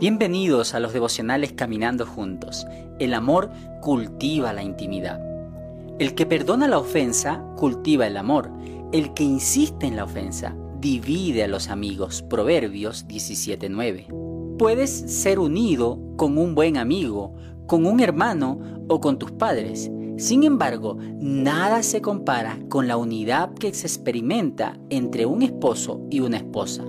Bienvenidos a los devocionales Caminando Juntos. El amor cultiva la intimidad. El que perdona la ofensa cultiva el amor. El que insiste en la ofensa divide a los amigos. Proverbios 17:9. Puedes ser unido con un buen amigo, con un hermano o con tus padres. Sin embargo, nada se compara con la unidad que se experimenta entre un esposo y una esposa.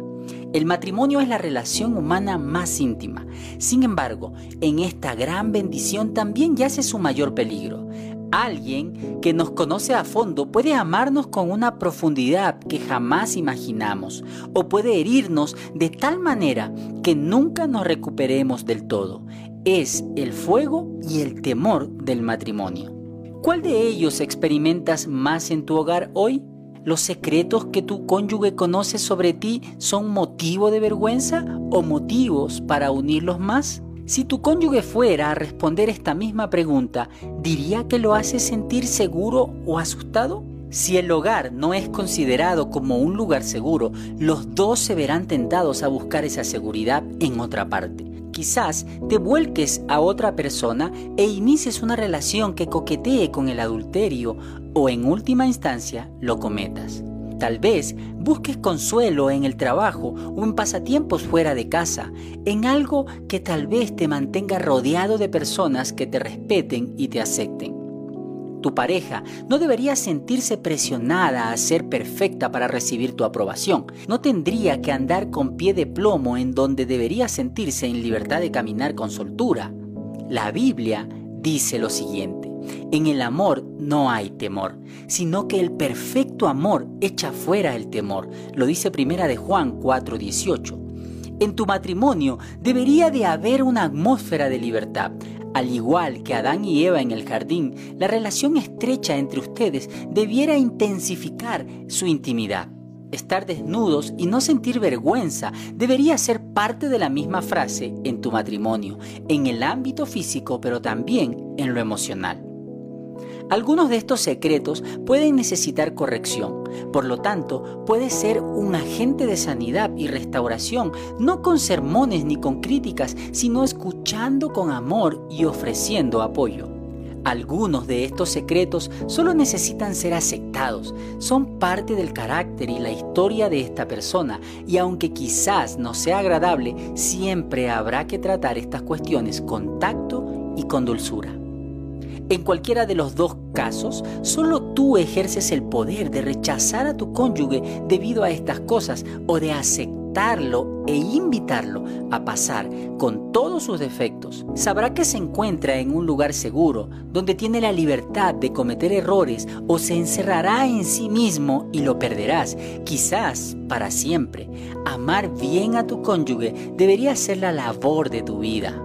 El matrimonio es la relación humana más íntima. Sin embargo, en esta gran bendición también yace su mayor peligro. Alguien que nos conoce a fondo puede amarnos con una profundidad que jamás imaginamos o puede herirnos de tal manera que nunca nos recuperemos del todo. Es el fuego y el temor del matrimonio. ¿Cuál de ellos experimentas más en tu hogar hoy? ¿Los secretos que tu cónyuge conoce sobre ti son motivo de vergüenza o motivos para unirlos más? Si tu cónyuge fuera a responder esta misma pregunta, ¿diría que lo hace sentir seguro o asustado? Si el hogar no es considerado como un lugar seguro, los dos se verán tentados a buscar esa seguridad en otra parte. Quizás te vuelques a otra persona e inicies una relación que coquetee con el adulterio o en última instancia lo cometas. Tal vez busques consuelo en el trabajo o en pasatiempos fuera de casa, en algo que tal vez te mantenga rodeado de personas que te respeten y te acepten. Tu pareja no debería sentirse presionada a ser perfecta para recibir tu aprobación. No tendría que andar con pie de plomo en donde debería sentirse en libertad de caminar con soltura. La Biblia dice lo siguiente. En el amor no hay temor, sino que el perfecto amor echa fuera el temor. Lo dice Primera de Juan 4:18. En tu matrimonio debería de haber una atmósfera de libertad. Al igual que Adán y Eva en el jardín, la relación estrecha entre ustedes debiera intensificar su intimidad. Estar desnudos y no sentir vergüenza debería ser parte de la misma frase en tu matrimonio, en el ámbito físico, pero también en lo emocional. Algunos de estos secretos pueden necesitar corrección, por lo tanto, puede ser un agente de sanidad y restauración, no con sermones ni con críticas, sino escuchando con amor y ofreciendo apoyo. Algunos de estos secretos solo necesitan ser aceptados, son parte del carácter y la historia de esta persona y aunque quizás no sea agradable, siempre habrá que tratar estas cuestiones con tacto y con dulzura. En cualquiera de los dos casos, solo tú ejerces el poder de rechazar a tu cónyuge debido a estas cosas o de aceptarlo e invitarlo a pasar con todos sus defectos. Sabrá que se encuentra en un lugar seguro, donde tiene la libertad de cometer errores o se encerrará en sí mismo y lo perderás, quizás para siempre. Amar bien a tu cónyuge debería ser la labor de tu vida.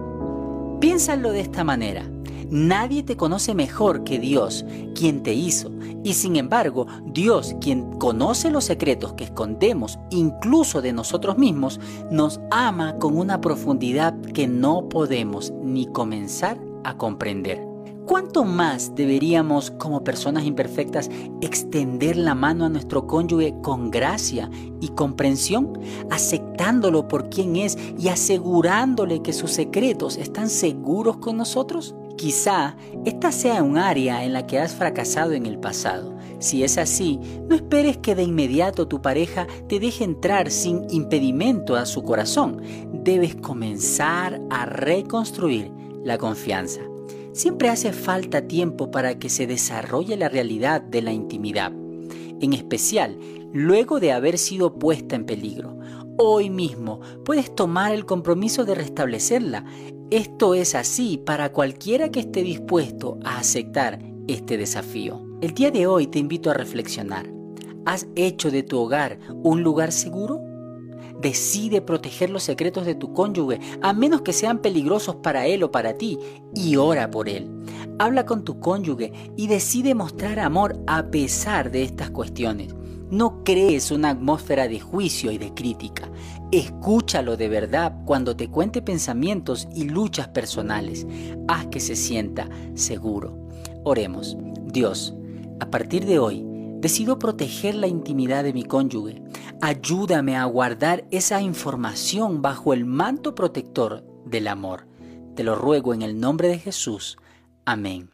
Piénsalo de esta manera. Nadie te conoce mejor que Dios, quien te hizo. Y sin embargo, Dios, quien conoce los secretos que escondemos incluso de nosotros mismos, nos ama con una profundidad que no podemos ni comenzar a comprender. ¿Cuánto más deberíamos, como personas imperfectas, extender la mano a nuestro cónyuge con gracia y comprensión, aceptándolo por quien es y asegurándole que sus secretos están seguros con nosotros? Quizá esta sea un área en la que has fracasado en el pasado. Si es así, no esperes que de inmediato tu pareja te deje entrar sin impedimento a su corazón. Debes comenzar a reconstruir la confianza. Siempre hace falta tiempo para que se desarrolle la realidad de la intimidad, en especial luego de haber sido puesta en peligro. Hoy mismo puedes tomar el compromiso de restablecerla esto es así para cualquiera que esté dispuesto a aceptar este desafío. El día de hoy te invito a reflexionar. ¿Has hecho de tu hogar un lugar seguro? Decide proteger los secretos de tu cónyuge, a menos que sean peligrosos para él o para ti, y ora por él. Habla con tu cónyuge y decide mostrar amor a pesar de estas cuestiones. No crees una atmósfera de juicio y de crítica. Escúchalo de verdad cuando te cuente pensamientos y luchas personales. Haz que se sienta seguro. Oremos. Dios, a partir de hoy, Decido proteger la intimidad de mi cónyuge. Ayúdame a guardar esa información bajo el manto protector del amor. Te lo ruego en el nombre de Jesús. Amén.